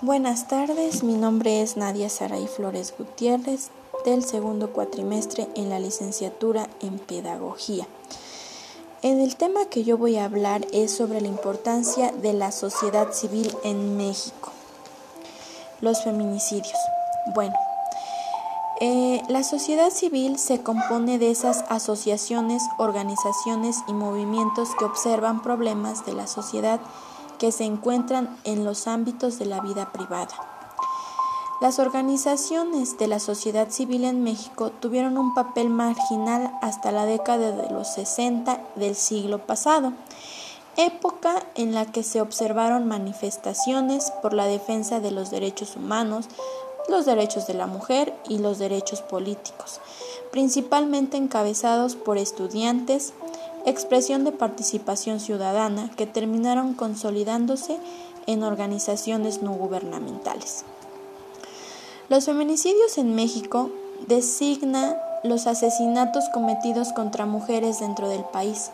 Buenas tardes, mi nombre es Nadia Saray Flores Gutiérrez del segundo cuatrimestre en la licenciatura en Pedagogía. En el tema que yo voy a hablar es sobre la importancia de la sociedad civil en México. Los feminicidios. Bueno, eh, la sociedad civil se compone de esas asociaciones, organizaciones y movimientos que observan problemas de la sociedad que se encuentran en los ámbitos de la vida privada. Las organizaciones de la sociedad civil en México tuvieron un papel marginal hasta la década de los 60 del siglo pasado, época en la que se observaron manifestaciones por la defensa de los derechos humanos, los derechos de la mujer y los derechos políticos, principalmente encabezados por estudiantes, expresión de participación ciudadana que terminaron consolidándose en organizaciones no gubernamentales. Los feminicidios en México designa los asesinatos cometidos contra mujeres dentro del país.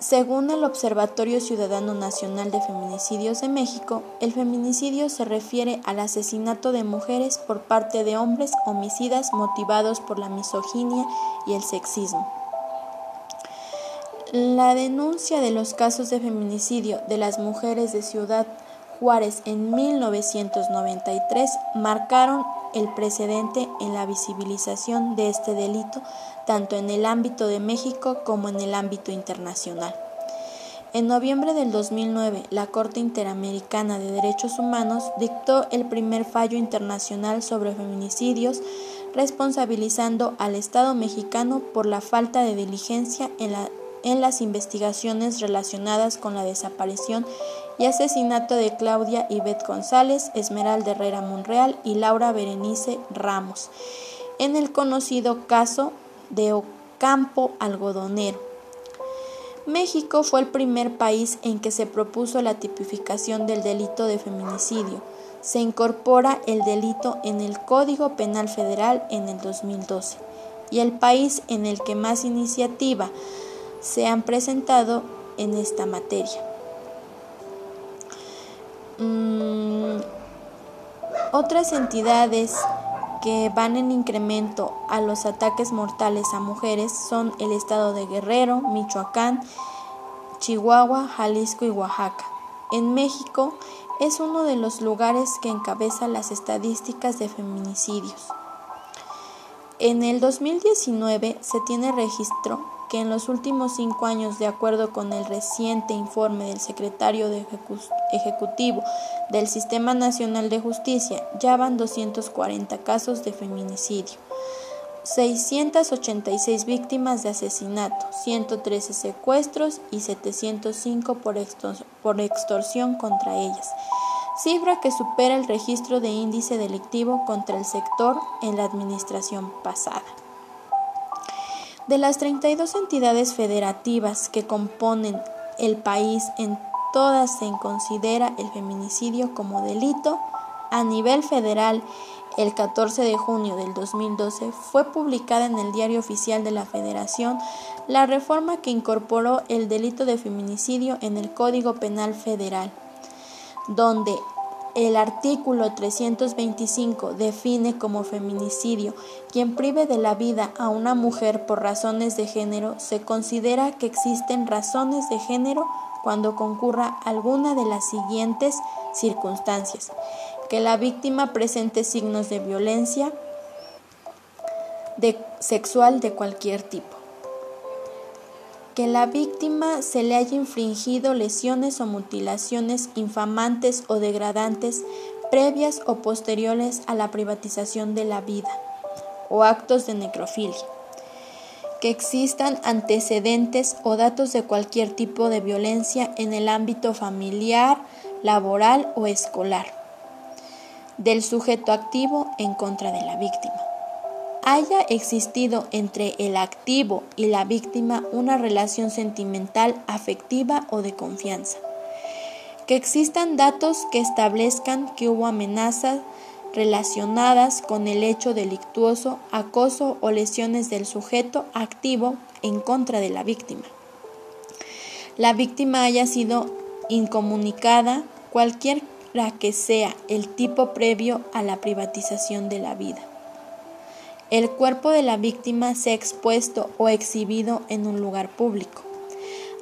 Según el Observatorio Ciudadano Nacional de Feminicidios de México, el feminicidio se refiere al asesinato de mujeres por parte de hombres homicidas motivados por la misoginia y el sexismo. La denuncia de los casos de feminicidio de las mujeres de Ciudad Juárez en 1993 marcaron el precedente en la visibilización de este delito tanto en el ámbito de México como en el ámbito internacional. En noviembre del 2009, la Corte Interamericana de Derechos Humanos dictó el primer fallo internacional sobre feminicidios, responsabilizando al Estado mexicano por la falta de diligencia en la en las investigaciones relacionadas con la desaparición y asesinato de Claudia Ivette González, Esmeralda Herrera Monreal y Laura Berenice Ramos, en el conocido caso de Ocampo Algodonero. México fue el primer país en que se propuso la tipificación del delito de feminicidio. Se incorpora el delito en el Código Penal Federal en el 2012 y el país en el que más iniciativa se han presentado en esta materia. Mm, otras entidades que van en incremento a los ataques mortales a mujeres son el estado de Guerrero, Michoacán, Chihuahua, Jalisco y Oaxaca. En México es uno de los lugares que encabeza las estadísticas de feminicidios. En el 2019 se tiene registro que en los últimos cinco años, de acuerdo con el reciente informe del secretario Ejecutivo del Sistema Nacional de Justicia, ya van 240 casos de feminicidio, 686 víctimas de asesinato, 113 secuestros y 705 por, por extorsión contra ellas, cifra que supera el registro de índice delictivo contra el sector en la administración pasada. De las 32 entidades federativas que componen el país, en todas se considera el feminicidio como delito. A nivel federal, el 14 de junio del 2012 fue publicada en el Diario Oficial de la Federación la reforma que incorporó el delito de feminicidio en el Código Penal Federal, donde el artículo 325 define como feminicidio quien prive de la vida a una mujer por razones de género. Se considera que existen razones de género cuando concurra alguna de las siguientes circunstancias. Que la víctima presente signos de violencia sexual de cualquier tipo que la víctima se le haya infringido lesiones o mutilaciones infamantes o degradantes previas o posteriores a la privatización de la vida o actos de necrofilia, que existan antecedentes o datos de cualquier tipo de violencia en el ámbito familiar, laboral o escolar, del sujeto activo en contra de la víctima haya existido entre el activo y la víctima una relación sentimental, afectiva o de confianza. Que existan datos que establezcan que hubo amenazas relacionadas con el hecho delictuoso, acoso o lesiones del sujeto activo en contra de la víctima. La víctima haya sido incomunicada, cualquier cualquiera que sea el tipo previo a la privatización de la vida. El cuerpo de la víctima sea expuesto o exhibido en un lugar público.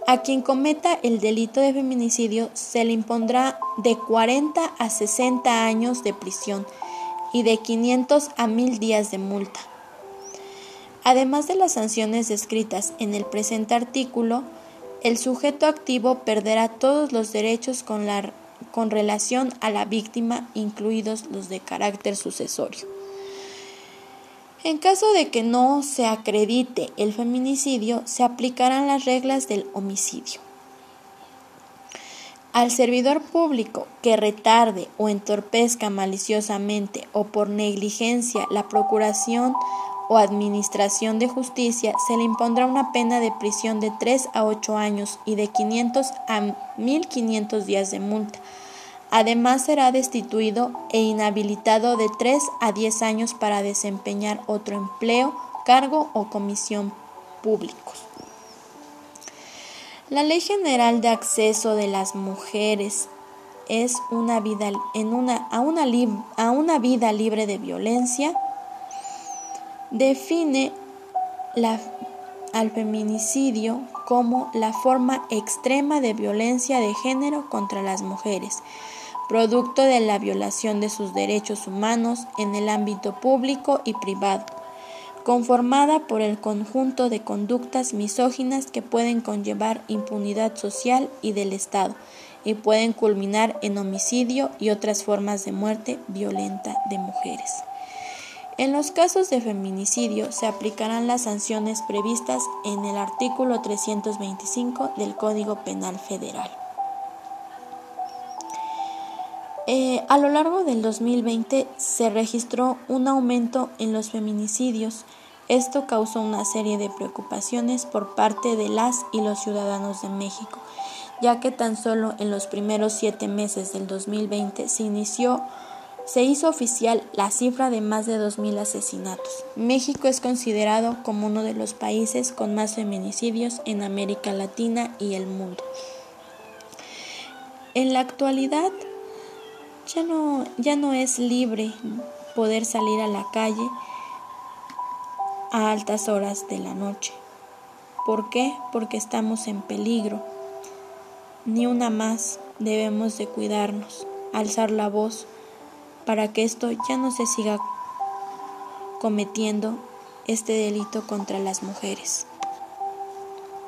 A quien cometa el delito de feminicidio se le impondrá de 40 a 60 años de prisión y de 500 a 1000 días de multa. Además de las sanciones descritas en el presente artículo, el sujeto activo perderá todos los derechos con, la, con relación a la víctima, incluidos los de carácter sucesorio. En caso de que no se acredite el feminicidio, se aplicarán las reglas del homicidio. Al servidor público que retarde o entorpezca maliciosamente o por negligencia la procuración o administración de justicia, se le impondrá una pena de prisión de 3 a 8 años y de 500 a 1.500 días de multa. Además será destituido e inhabilitado de 3 a 10 años para desempeñar otro empleo, cargo o comisión públicos. La Ley General de Acceso de las Mujeres es una vida en una, a, una a una vida libre de violencia define al feminicidio como la forma extrema de violencia de género contra las mujeres, producto de la violación de sus derechos humanos en el ámbito público y privado, conformada por el conjunto de conductas misóginas que pueden conllevar impunidad social y del Estado y pueden culminar en homicidio y otras formas de muerte violenta de mujeres. En los casos de feminicidio se aplicarán las sanciones previstas en el artículo 325 del Código Penal Federal. Eh, a lo largo del 2020 se registró un aumento en los feminicidios. Esto causó una serie de preocupaciones por parte de las y los ciudadanos de México, ya que tan solo en los primeros siete meses del 2020 se inició se hizo oficial la cifra de más de 2.000 asesinatos. México es considerado como uno de los países con más feminicidios en América Latina y el mundo. En la actualidad ya no, ya no es libre poder salir a la calle a altas horas de la noche. ¿Por qué? Porque estamos en peligro. Ni una más debemos de cuidarnos, alzar la voz para que esto ya no se siga cometiendo este delito contra las mujeres.